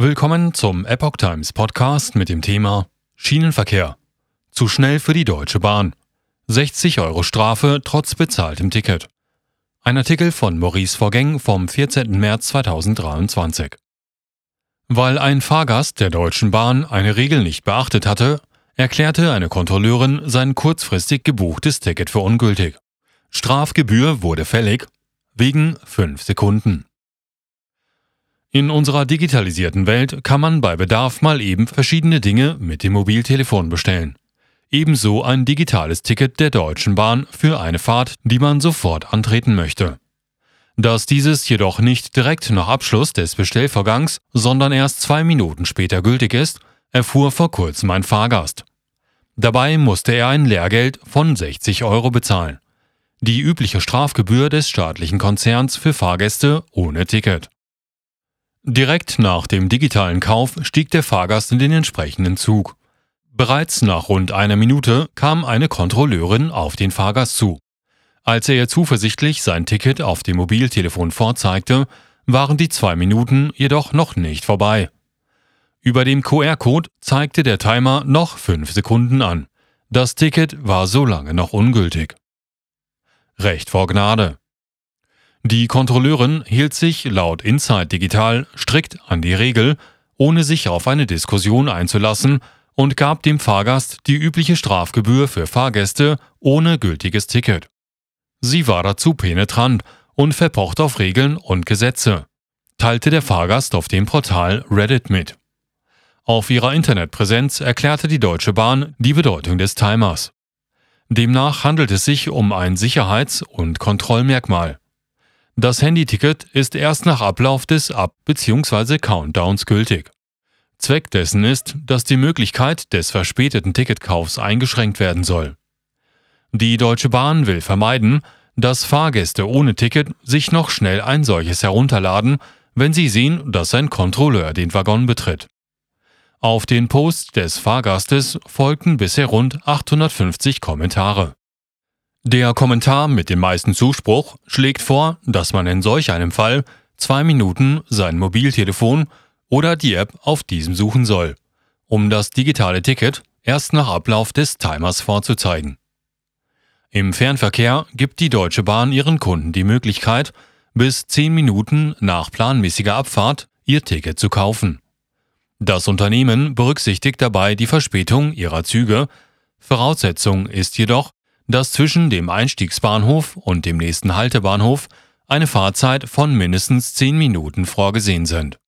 Willkommen zum Epoch Times Podcast mit dem Thema Schienenverkehr. Zu schnell für die Deutsche Bahn. 60 Euro Strafe trotz bezahltem Ticket. Ein Artikel von Maurice Vorgäng vom 14. März 2023. Weil ein Fahrgast der Deutschen Bahn eine Regel nicht beachtet hatte, erklärte eine Kontrolleurin sein kurzfristig gebuchtes Ticket für ungültig. Strafgebühr wurde fällig wegen 5 Sekunden. In unserer digitalisierten Welt kann man bei Bedarf mal eben verschiedene Dinge mit dem Mobiltelefon bestellen. Ebenso ein digitales Ticket der Deutschen Bahn für eine Fahrt, die man sofort antreten möchte. Dass dieses jedoch nicht direkt nach Abschluss des Bestellvorgangs, sondern erst zwei Minuten später gültig ist, erfuhr vor kurzem ein Fahrgast. Dabei musste er ein Lehrgeld von 60 Euro bezahlen. Die übliche Strafgebühr des staatlichen Konzerns für Fahrgäste ohne Ticket. Direkt nach dem digitalen Kauf stieg der Fahrgast in den entsprechenden Zug. Bereits nach rund einer Minute kam eine Kontrolleurin auf den Fahrgast zu. Als er ihr zuversichtlich sein Ticket auf dem Mobiltelefon vorzeigte, waren die zwei Minuten jedoch noch nicht vorbei. Über dem QR-Code zeigte der Timer noch fünf Sekunden an. Das Ticket war so lange noch ungültig. Recht vor Gnade. Die Kontrolleurin hielt sich laut Inside Digital strikt an die Regel, ohne sich auf eine Diskussion einzulassen und gab dem Fahrgast die übliche Strafgebühr für Fahrgäste ohne gültiges Ticket. Sie war dazu penetrant und verpocht auf Regeln und Gesetze, teilte der Fahrgast auf dem Portal Reddit mit. Auf ihrer Internetpräsenz erklärte die Deutsche Bahn die Bedeutung des Timers. Demnach handelt es sich um ein Sicherheits- und Kontrollmerkmal. Das Handyticket ist erst nach Ablauf des Ab- bzw. Countdowns gültig. Zweck dessen ist, dass die Möglichkeit des verspäteten Ticketkaufs eingeschränkt werden soll. Die Deutsche Bahn will vermeiden, dass Fahrgäste ohne Ticket sich noch schnell ein solches herunterladen, wenn sie sehen, dass ein Kontrolleur den Waggon betritt. Auf den Post des Fahrgastes folgten bisher rund 850 Kommentare. Der Kommentar mit dem meisten Zuspruch schlägt vor, dass man in solch einem Fall zwei Minuten sein Mobiltelefon oder die App auf diesem suchen soll, um das digitale Ticket erst nach Ablauf des Timers vorzuzeigen. Im Fernverkehr gibt die Deutsche Bahn ihren Kunden die Möglichkeit, bis zehn Minuten nach planmäßiger Abfahrt ihr Ticket zu kaufen. Das Unternehmen berücksichtigt dabei die Verspätung ihrer Züge. Voraussetzung ist jedoch, dass zwischen dem Einstiegsbahnhof und dem nächsten Haltebahnhof eine Fahrzeit von mindestens 10 Minuten vorgesehen sind.